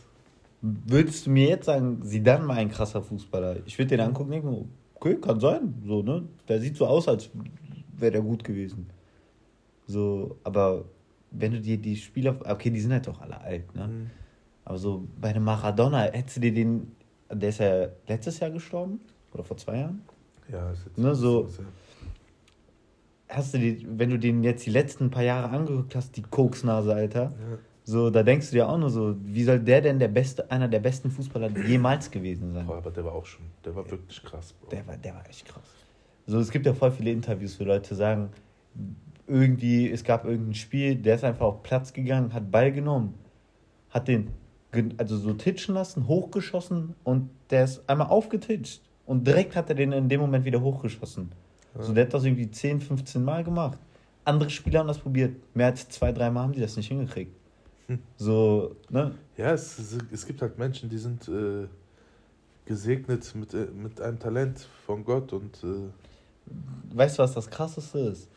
würdest du mir jetzt sagen, Zidane war ein krasser Fußballer? Ich würde den angucken und denken, okay, kann sein. So, ne? Der sieht so aus, als wäre der gut gewesen. So, aber wenn du dir die Spieler, okay, die sind halt doch alle alt, ne? Mhm. Aber so bei einem Maradona, hättest du dir den, der ist ja letztes Jahr gestorben? Oder vor zwei Jahren? Ja, ist jetzt Ne, so- Hast du die, wenn du den jetzt die letzten paar Jahre angeguckt hast, die Koksnase, Alter, Ja. so, da denkst du dir auch nur so, wie soll der denn der beste, einer der besten Fußballer jemals gewesen sein? Boah, aber der war auch schon, der war wirklich krass, Bro. Der war, der war echt krass. So, es gibt ja voll viele Interviews, wo Leute sagen, irgendwie, es gab irgendein Spiel, der ist einfach auf Platz gegangen, hat Ball genommen, hat den also so titschen lassen, hochgeschossen und der ist einmal aufgetitscht. Und direkt hat er den in dem Moment wieder hochgeschossen. So, der hat das irgendwie 10, 15 Mal gemacht. Andere Spieler haben das probiert. Mehr als zwei, drei Mal haben die das nicht hingekriegt. So, ne? Ja, es, es, es gibt halt Menschen, die sind äh, gesegnet mit, äh, mit einem Talent von Gott und äh, Weißt du, was das krasseste ist?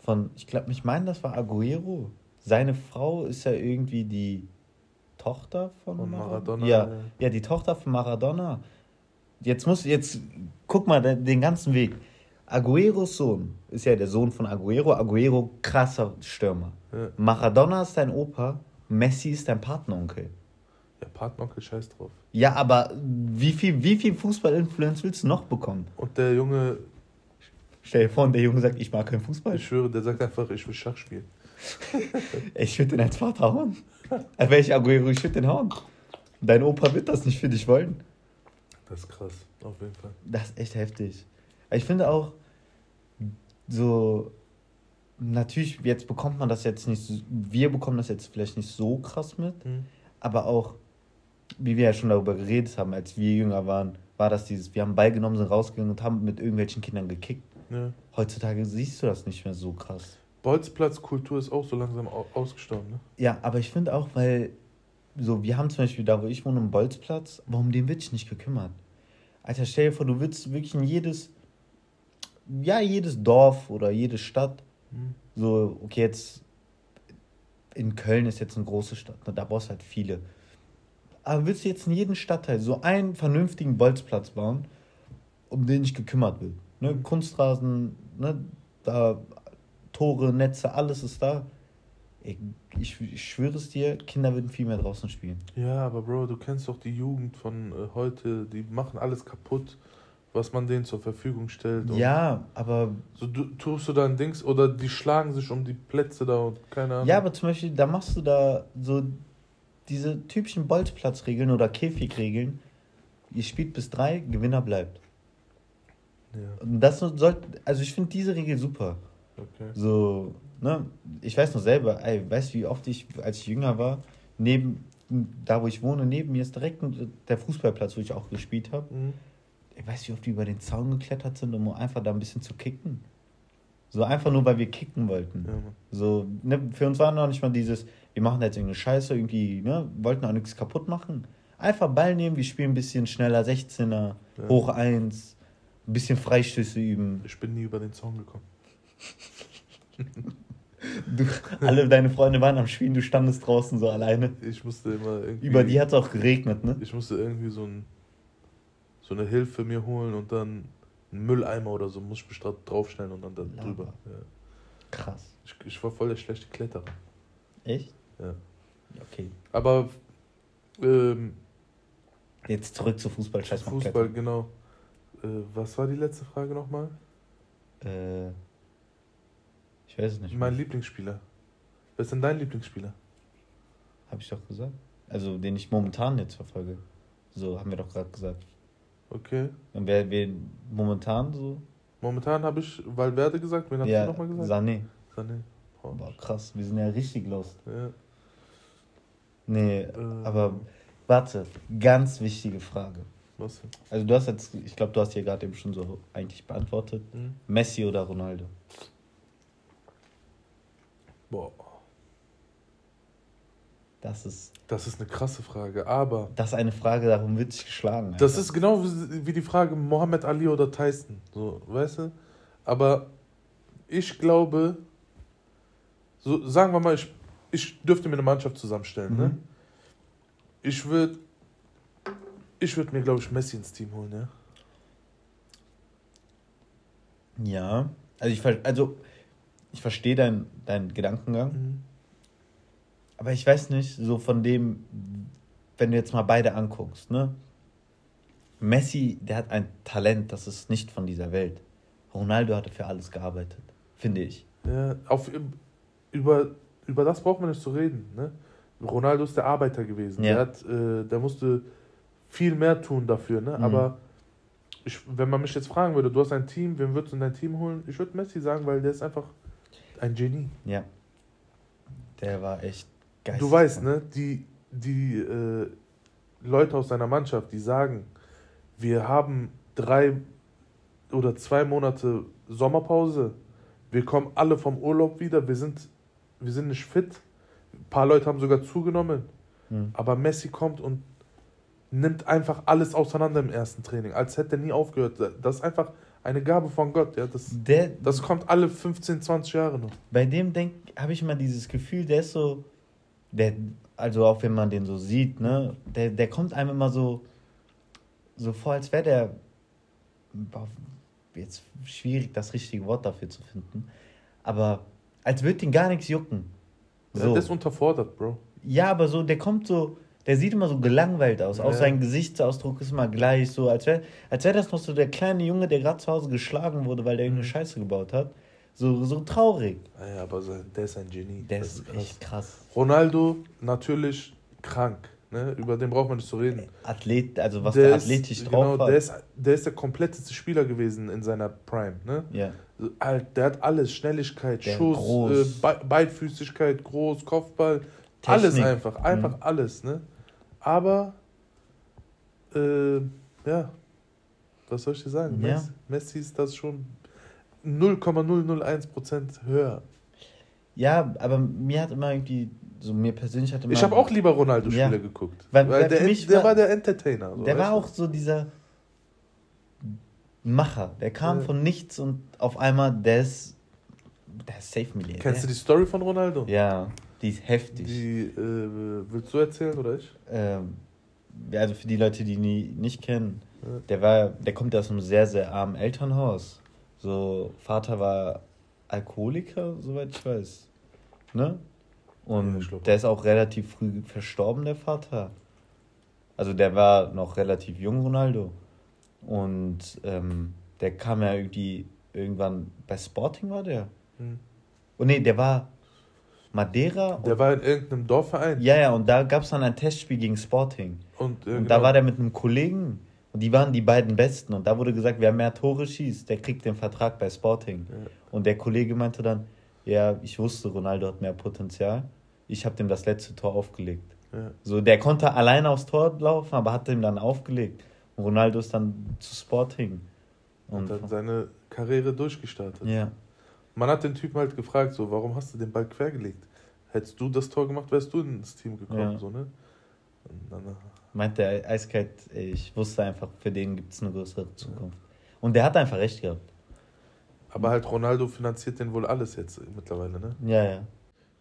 Von, ich glaube, ich meine, das war Aguero. Seine Frau ist ja irgendwie die Tochter von, Von Mara- Maradona, Ja, ja. die Tochter von Maradona. Jetzt muss, jetzt guck mal den, den ganzen Weg. Agueros Sohn ist ja der Sohn von Aguero. Aguero, krasser Stürmer. ja, Maradona ist dein Opa, Messi ist dein Patenonkel. ja Patenonkel scheiß drauf. Ja, aber wie viel, wie viel Fußball-Influence willst du noch bekommen? Und der Junge, Stell dir vor, der Junge sagt, ich mag keinen Fußball. ich schwöre, der sagt einfach, ich will Schach spielen. (laughs) Ich würde den als Vater hauen. Als wäre ich Aguero, ich würde den hauen. Dein Opa wird das nicht für dich wollen. Das ist krass, auf jeden Fall. Das ist echt heftig. Ich finde auch, so, natürlich, jetzt bekommt man das jetzt nicht, wir bekommen das jetzt vielleicht nicht so krass mit, Mhm. aber auch, wie wir ja schon darüber geredet haben, als wir jünger waren, war das dieses, wir haben Ball genommen, sind rausgegangen und haben mit irgendwelchen Kindern gekickt. Ja. Heutzutage siehst du das nicht mehr so krass. Bolzplatzkultur ist auch so langsam au- ausgestorben, ne? Ja, aber ich finde auch, weil so, wir haben zum Beispiel da, wo ich wohne, einen Bolzplatz, aber um den wird sich nicht gekümmert. Alter, stell dir vor, du willst wirklich in jedes, ja, jedes Dorf oder jede Stadt, Mhm. so, okay, jetzt in Köln ist jetzt eine große Stadt, ne, da brauchst du halt viele. Aber willst du jetzt in jedem Stadtteil so einen vernünftigen Bolzplatz bauen, um den nicht gekümmert wird? Ne? Kunstrasen, ne? da Tore, Netze, alles ist da. Ich, ich, ich schwöre es dir, Kinder würden viel mehr draußen spielen. Ja, aber Bro, du kennst doch die Jugend von äh, heute, die machen alles kaputt, was man denen zur Verfügung stellt. Ja, aber So, du, tust du da ein Dings oder die schlagen sich um die Plätze da und keine Ahnung. Ja, aber zum Beispiel, da machst du da so diese typischen Bolzplatzregeln oder Käfigregeln. Ihr spielt bis drei, Gewinner bleibt. Ja, Und das soll, also ich finde diese Regel super. Okay. So, ne, ich weiß noch selber, ey, weißt du, wie oft ich, als ich jünger war, neben, da wo ich wohne, neben mir ist direkt der Fußballplatz, wo ich auch gespielt habe. Mhm. Ich weiß, wie oft wir über den Zaun geklettert sind, um einfach da ein bisschen zu kicken. So einfach nur, weil wir kicken wollten. Ja. So, ne, für uns war noch nicht mal dieses, wir machen jetzt irgendeine Scheiße, irgendwie, ne, wollten auch nichts kaputt machen. Einfach Ball nehmen, wir spielen ein bisschen schneller 16er, Ja. hoch 1, ein bisschen Freistöße üben. Ich bin nie über den Zaun gekommen. Du, alle deine Freunde waren am Spielen, du standest draußen so alleine. Ich musste immer irgendwie. Über die hat es auch geregnet, ne? Ich musste irgendwie so, ein, so eine Hilfe mir holen und dann einen Mülleimer oder so muss ich mich draufstellen und dann da Lava. drüber. Ja. Krass. Ich, ich war voll der schlechte Kletterer. Echt? Ja. Okay. Aber ähm, Jetzt zurück zu Fußball, scheiß mal Fußball, genau. Äh, was war die letzte Frage nochmal? Äh, ich weiß es nicht. Mein Lieblingsspieler. Wer ist denn dein Lieblingsspieler? Habe ich doch gesagt. Also, den ich momentan jetzt verfolge. So, haben wir doch gerade gesagt. Okay. Und wer, wer momentan so? Momentan habe ich Valverde gesagt. Wen hast ja, du nochmal gesagt? Sané. Sané. Oh, Boah, krass, wir sind ja richtig lost. Ja. Nee, Ähm. aber warte, ganz wichtige Frage. Was denn? Also du hast jetzt, ich glaube, du hast hier gerade eben schon so eigentlich beantwortet. Hm? Messi oder Ronaldo? Boah. Das ist, Das ist eine krasse Frage. Aber das ist eine Frage, darum wird sich geschlagen. Das Alter. ist genau wie die Frage Mohammed Ali oder Tyson. So, weißt du? Aber ich glaube, so sagen wir mal, ich, ich dürfte mir eine Mannschaft zusammenstellen. Ne? Mhm. Ich würde ich würd mir, glaube ich, Messi ins Team holen, ja. Ja, also ich, also ich verstehe deinen dein Gedankengang, Mhm. aber ich weiß nicht, so von dem, wenn du jetzt mal beide anguckst, ne? Messi, der hat ein Talent, das ist nicht von dieser Welt. Ronaldo hatte für alles gearbeitet, finde ich. Ja, auf, über, über das braucht man nicht zu reden. Ne? Ronaldo ist der Arbeiter gewesen. Ja. Der, hat, äh, der musste viel mehr tun dafür. Ne? Mhm. Aber ich, wenn man mich jetzt fragen würde, du hast ein Team, wen würdest du in dein Team holen? Ich würde Messi sagen, weil der ist einfach ein Genie. Ja. Der war echt geil. Du weißt, ne, die, die äh, Leute aus seiner Mannschaft, die sagen, wir haben drei oder zwei Monate Sommerpause, wir kommen alle vom Urlaub wieder, wir sind, wir sind nicht fit. Ein paar Leute haben sogar zugenommen. Hm. Aber Messi kommt und nimmt einfach alles auseinander im ersten Training, als hätte er nie aufgehört. Das ist einfach eine Gabe von Gott. Ja, das, Der, das kommt alle 15, 20 Jahre noch. bei dem denk, habe ich immer dieses Gefühl, der ist so, der, also auch wenn man den so sieht, ne, der, der kommt einem immer so, so vor, als wäre der, jetzt schwierig das richtige Wort dafür zu finden, aber als würde ihn gar nichts jucken. Ja, So. der ist unterfordert, Bro. Ja, aber so, der kommt so, der sieht immer so gelangweilt aus. Auch Ja. sein Gesichtsausdruck ist immer gleich, so, als wäre als wär das noch so der kleine Junge, der gerade zu Hause geschlagen wurde, weil der Mhm. irgendeine Scheiße gebaut hat. So, so traurig. Ja, aber der ist ein Genie. Der Das ist krass. echt krass. Ronaldo, natürlich krank. Ne? Über den braucht man nicht zu reden. Athlet, also was der der, ist- athletisch genau, drauf hat. Der ist, der ist der kompletteste Spieler gewesen in seiner Prime. Ne? ja. Der hat alles: Schnelligkeit, Der Schuss, groß. äh, Be Beidfüßigkeit, groß, Kopfball. Technik. Alles einfach. Einfach Mhm. alles. Ne? Aber, äh, ja, was soll ich dir sagen? Ja. Messi, Messi ist das schon 0,001% höher. ja, aber mir hat immer irgendwie, so mir persönlich hat immer. Ich habe auch lieber Ronaldo-Spiele Ja. geguckt. Weil- Weil, der, mich der war- war der Entertainer. So, Der war auch so dieser Macher. Der kam Ja. von nichts und auf einmal, der ist. Der ist safe du? Milliardär. Kennst du die Story von Ronaldo? Ja, die ist heftig. Die, äh, willst du erzählen oder ich? ähm, also für die Leute, die ihn nicht kennen, Ja. der war, der kommt aus einem sehr, sehr armen Elternhaus. So, Vater war Alkoholiker, soweit ich weiß. Ne? Und Ja, der ist auch relativ früh verstorben, der Vater. Also der war noch relativ jung, Ronaldo. Und ähm, der kam ja irgendwie irgendwann bei Sporting war der. Hm. Und nee, der war Madeira. Der war in irgendeinem Dorfverein. ja, ja, und da gab es dann ein Testspiel gegen Sporting. Und, äh, Und genau. da war der mit einem Kollegen. Und die waren die beiden Besten. Und da wurde gesagt, wer mehr Tore schießt, der kriegt den Vertrag bei Sporting. Ja. Und der Kollege meinte dann, ja, ich wusste, Ronaldo hat mehr Potenzial. Ich habe dem das letzte Tor aufgelegt. Ja. So, der konnte alleine aufs Tor laufen, aber hat dem dann aufgelegt. Und Ronaldo ist dann zu Sporting. Und Und, dann seine Karriere durchgestartet. ja. Man hat den Typen halt gefragt, so, warum hast du den Ball quergelegt? Hättest du das Tor gemacht, wärst du ins Team gekommen, Ja. so, ne? Dann, äh, Meint der eiskalt, ich wusste einfach, für den gibt es eine größere Zukunft. Und der hat einfach recht gehabt. aber halt Ronaldo finanziert den wohl alles jetzt mittlerweile, ne? Ja, ja.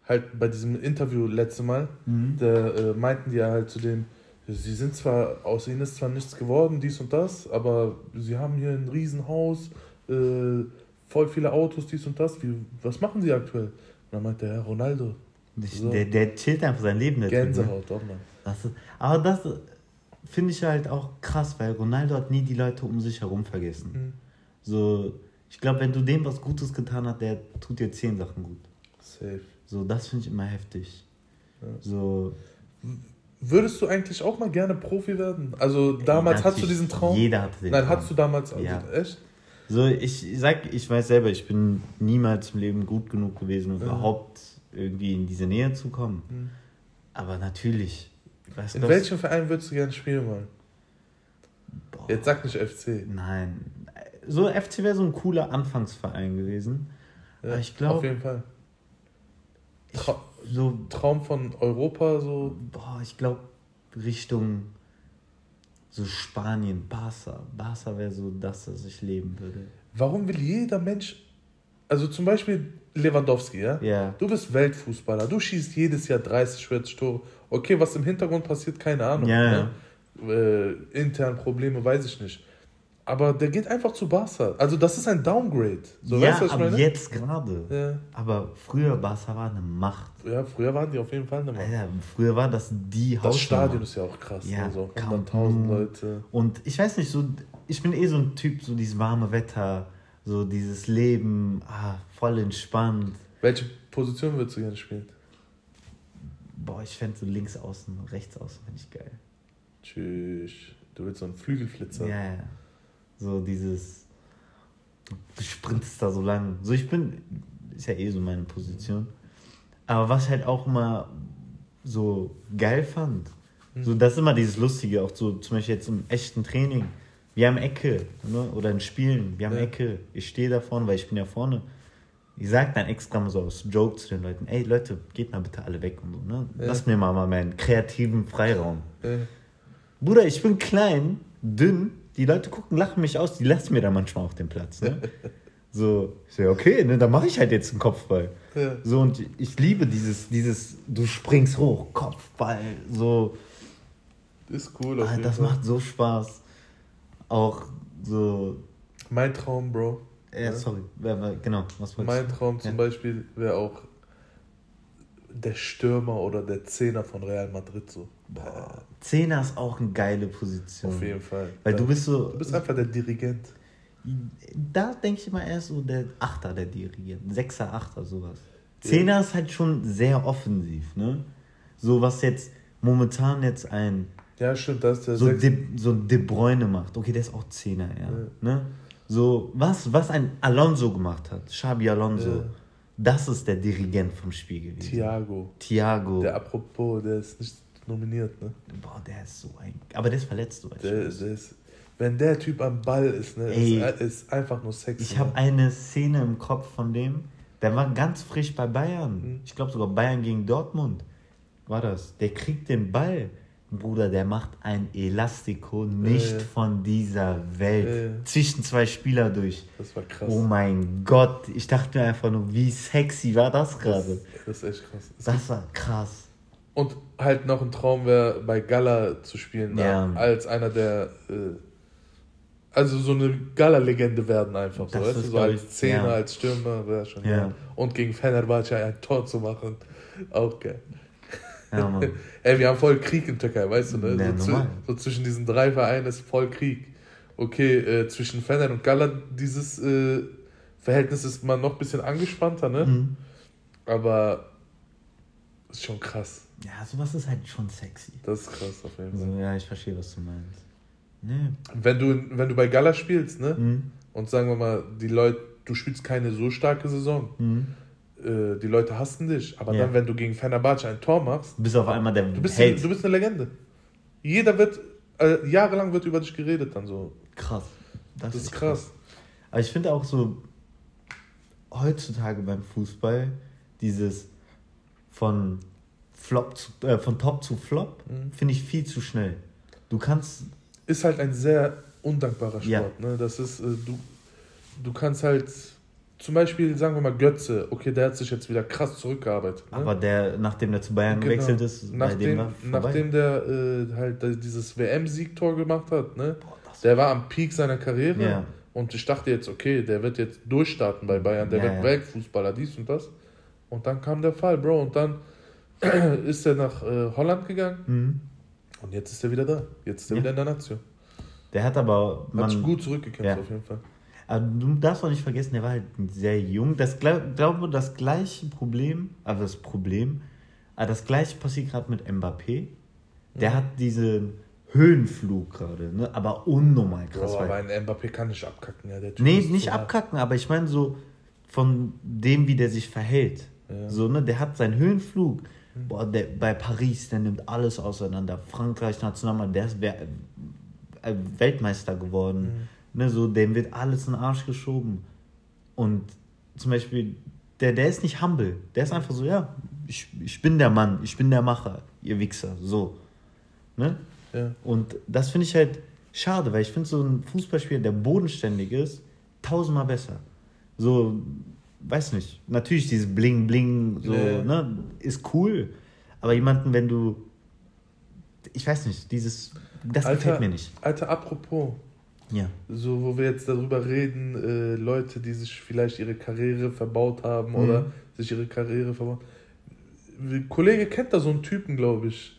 Halt bei diesem Interview letzte Mal, Mhm. da äh, meinten die ja halt zu dem, sie sind zwar, aus ihnen ist zwar nichts geworden, dies und das, aber sie haben hier ein Riesenhaus, äh, voll viele Autos, dies und das. Wie, was machen sie aktuell? Und dann meinte er, ja, Ronaldo. So. der, der chillt einfach sein Leben. Der Typ, ne? Gänsehaut, doch, Mann. Das ist, aber das finde ich halt auch krass, weil Ronaldo hat nie die Leute um sich herum vergessen. Mhm. So, ich glaube, wenn du dem was Gutes getan hast, der tut dir zehn Sachen gut. Safe. So, das finde ich immer heftig. Ja. So, Würdest du eigentlich auch mal gerne Profi werden? Also damals hattest du diesen Traum? Jeder hatte den Nein, Traum. hattest du damals also Ja. echt? So, ich sag, ich weiß selber, ich bin niemals im Leben gut genug gewesen, um überhaupt irgendwie in diese Nähe zu kommen. Mhm. Aber natürlich. Was In welchem Verein würdest du gerne spielen wollen? Boah, Jetzt sag nicht FC. Nein. So, FC wäre so ein cooler Anfangsverein gewesen. Ja, Aber ich glaub- Auf jeden Fall. Ich, Tra so, Traum von Europa, so. boah, ich glaube, Richtung so Spanien, Barca. Barca wäre so das, was ich leben würde. Warum will jeder Mensch. Also zum Beispiel Lewandowski, ja? Ja. Du bist Weltfußballer, du schießt jedes Jahr 30, 40 Tore. Okay, was im Hintergrund passiert, keine Ahnung. Ja, Ne? Äh, intern Probleme, weiß ich nicht. Aber der geht einfach zu Barca. Also das ist ein Downgrade. So, ja, weißt du, was ich aber meine? jetzt gerade. Ja. Aber früher Barca war eine Macht. ja, früher waren die auf jeden Fall eine Macht. Alter, früher war das die Das Hausnummer. Stadion ist ja auch krass. Ja, so Camp 100.000 Nou. Leute. Und ich weiß nicht, so, ich bin eh so ein Typ, so dieses warme Wetter, so dieses Leben, ah, voll entspannt. Welche Position würdest du gerne spielen? Boah, ich fände so links außen, rechts außen, finde ich geil. Tschüss. Du willst so einen Flügelflitzer. Ja, ja. So dieses, du, sprintest da so lang. So, ich bin, ist ja eh so meine Position. Aber was ich halt auch immer so geil fand, so das ist immer dieses Lustige, auch so zum Beispiel jetzt im echten Training. Wir haben Ecke, ne? oder in Spielen, wir haben Ja. Ecke. Ich stehe da vorne, weil ich bin ja vorne. Ich sag dann extra mal so aus Joke zu den Leuten, ey Leute, geht mal bitte alle weg und so, ne? Ja. Lasst mir mal, mal meinen kreativen Freiraum. Ja. Bruder, ich bin klein, dünn, die Leute gucken, lachen mich aus, die lassen mir da manchmal auch den Platz. Ne? (laughs) So, ich so, okay, ne, dann mache ich halt jetzt einen Kopfball. Ja. So, und ich liebe dieses, dieses, du springst hoch, Kopfball, so, Ist cool auf ah, das Fall. macht so Spaß. Auch so, Mein Traum, Bro. Ja. sorry, genau, was Mein? Traum zum Ja. Beispiel wäre auch der Stürmer oder der Zehner von Real Madrid so. Boah, Zehner ist auch eine geile Position. auf jeden Fall. Weil Da- du bist so, du bist einfach der Dirigent. Da denke ich immer eher so der Achter, der Dirigent. Sechser, Achter, sowas. Zehner ist halt schon sehr offensiv, ne? So was jetzt momentan jetzt ein Ja, stimmt, das ist der so De, so De Bruyne macht. Okay, der ist auch Zehner, ja. Ne? So, was, was ein Alonso gemacht hat, Xabi Alonso, Ja. Das ist der Dirigent vom Spiel gewesen. Thiago. Thiago. Der apropos, der ist nicht nominiert, ne? Boah, der ist so ein. Aber der ist verletzt, soweit ich Der, der ist, wenn der Typ am Ball ist, ne, Ey. ist, ist einfach nur sexy. Ich habe ne? eine Szene im Kopf von dem, der war ganz frisch bei Bayern. Mhm. Ich glaube sogar Bayern gegen Dortmund war das. Der kriegt den Ball. Bruder, der macht ein Elastico nicht ja. von dieser Welt. Ja. Zwischen zwei Spieler durch. Das war krass. Oh mein Gott. Ich dachte mir einfach nur, wie sexy war das gerade? Das ist echt krass. Es Das war krass. Und halt noch ein Traum wäre, bei Gala zu spielen, Ja. da, als einer der, äh, also so eine Gala-Legende werden einfach, so, Das du, ist, so als Zehner, ja. als Stürmer wäre schon, Ja. ja. Und gegen Fenerbahce ein Tor zu machen, Auch geil. Ja, Mann. (laughs) Ey, wir haben voll Krieg in Türkei, weißt du, ne? Ja, so, so zwischen diesen drei Vereinen ist voll Krieg. Okay, äh, zwischen Fener und Gala, dieses äh, Verhältnis ist mal noch ein bisschen angespannter, ne? Mhm. Aber ist schon krass. Ja, sowas ist halt schon sexy. Das ist krass auf jeden Fall. Also, ja, ich verstehe, was du meinst. Nee. Wenn du, wenn du bei Gala spielst, ne? Mhm. Und sagen wir mal, die Leute, du spielst keine so starke Saison. Mhm. Äh, die Leute hassen dich. Aber Ja. dann, wenn du gegen Fenerbahce ein Tor machst, Du bist auf einmal der du bist, Held. du bist eine Legende. Jeder wird, äh, jahrelang wird über dich geredet dann so. krass. Das ist krass. Aber ich finde auch so, heutzutage beim Fußball, dieses von Flop zu, äh, von Top zu Flop, Mhm. finde ich viel zu schnell. Du kannst, Ist halt ein sehr undankbarer Sport. Ja. Ne? Das ist, äh, du, du kannst halt, zum Beispiel, sagen wir mal, Götze, okay, der hat sich jetzt wieder krass zurückgearbeitet. Ne? aber der, nachdem der zu Bayern Genau. gewechselt ist, nachdem, war nachdem der äh, halt dieses WM-Siegtor gemacht hat, ne? Boah, der war am Peak seiner Karriere. Ja. Und ich dachte jetzt, okay, der wird jetzt durchstarten bei Bayern, der Ja, wird ja. Weltfußballer, dies und das. Und dann kam der Fall, Bro. Und dann (clears throat) ist er nach äh, Holland gegangen Mhm. und jetzt ist er wieder da. Jetzt ist er wieder in der Nation. Der hat aber, Hat sich man, gut zurückgekämpft auf jeden Fall. Aber du darfst auch nicht vergessen, der war halt sehr jung. Das glaub- glaube das gleiche Problem, aber das Problem, aber das gleiche passiert gerade mit Mbappé. Der Mhm. hat diesen Höhenflug gerade, ne? aber unnormal krass. Weil- aber ein Mbappé kann nicht abkacken, ja. Der Typ Nee, nicht hart. abkacken, aber ich meine so von dem, wie der sich verhält. Ja. So, ne, der hat seinen Höhenflug. Boah, der, bei Paris, der nimmt alles auseinander. Frankreich Nationalmann, der ist äh, Weltmeister geworden. Ne, so, dem wird alles in den Arsch geschoben. Und zum Beispiel, der, der ist nicht humble. Der ist einfach so, ja, ich, ich bin der Mann, ich bin der Macher, ihr Wichser. So. Ne? Ja. Und das finde ich halt schade, weil ich finde so ein Fußballspieler, der bodenständig ist, tausendmal besser. So, weiß nicht. Natürlich dieses Bling Bling, so, Ja. ne, ist cool. Aber jemanden, wenn du, ich weiß nicht, dieses, das gefällt mir nicht. Alter, apropos, Ja. so wo wir jetzt darüber reden, äh, Leute, die sich vielleicht ihre Karriere verbaut haben Mhm. oder sich ihre Karriere verbaut. Ein Kollege kennt da so einen Typen, glaube ich.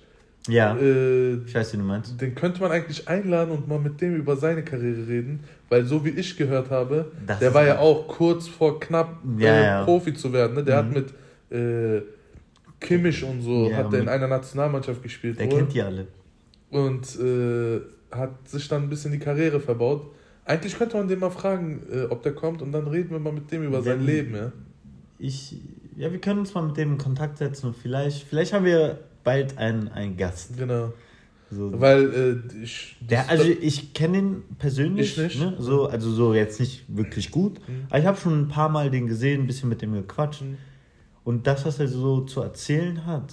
Ja, Äh, ich weiß, wie du meinst. den könnte man eigentlich einladen und mal mit dem über seine Karriere reden, weil so wie ich gehört habe, Das der war ja auch kurz vor knapp Ja, äh, ja. Profi zu werden. Ne? Der Mhm. hat mit äh, Kimmich und so, Ja, hat der in einer Nationalmannschaft gespielt. Der wohl. kennt die alle. und äh, hat sich dann ein bisschen die Karriere verbaut. Eigentlich könnte man den mal fragen, äh, ob der kommt und dann reden wir mal mit dem über sein Wenn- Leben, ja. Ich, ja, wir können uns mal mit dem in Kontakt setzen und vielleicht, vielleicht haben wir bald einen, einen Gast. Genau. So. Weil äh, ich. Der, also ich kenne ihn persönlich, Ich nicht. Ne? So, also so jetzt nicht wirklich gut, Mhm. aber ich habe schon ein paar Mal den gesehen, ein bisschen mit dem gequatscht Mhm. und das, was er so zu erzählen hat,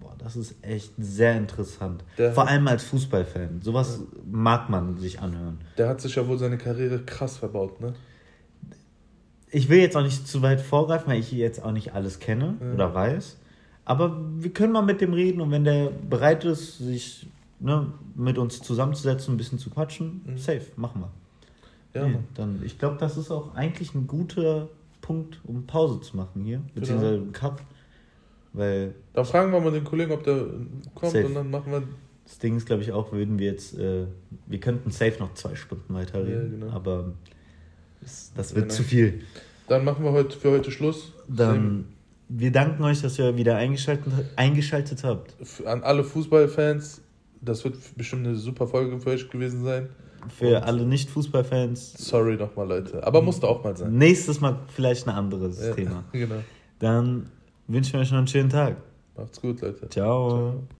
boah, das ist echt sehr interessant. Der- Vor allem als Fußballfan, sowas mag man sich anhören. der hat sich ja wohl seine Karriere krass verbaut, ne? Ich will jetzt auch nicht zu weit vorgreifen, weil ich jetzt auch nicht alles kenne Ja. oder weiß, aber wir können mal mit dem reden und wenn der bereit ist, sich ne, mit uns zusammenzusetzen, ein bisschen zu quatschen, Mhm. safe, machen wir. Ja, Nee, dann, ich glaube, das ist auch eigentlich ein guter Punkt, um Pause zu machen hier, beziehungsweise einen Cut. Weil Dann fragen wir mal den Kollegen, ob der kommt Safe. und dann machen wir. das Ding ist, glaube ich, auch, würden wir jetzt, äh, wir könnten safe noch zwei Stunden weiterreden, Ja, genau. aber das, das wird ne. zu viel. Dann machen wir heute für heute Schluss. Dann, wir danken euch, dass ihr wieder eingeschaltet, eingeschaltet habt. An alle Fußballfans, das wird bestimmt eine super Folge für euch gewesen sein. Für Und- alle Nicht-Fußballfans, Sorry nochmal, Leute. Aber musste auch mal sein. nächstes Mal vielleicht ein anderes Ja, Thema. (laughs) Genau. Dann wünschen wir euch noch einen schönen Tag. Macht's gut, Leute. Ciao. Ciao.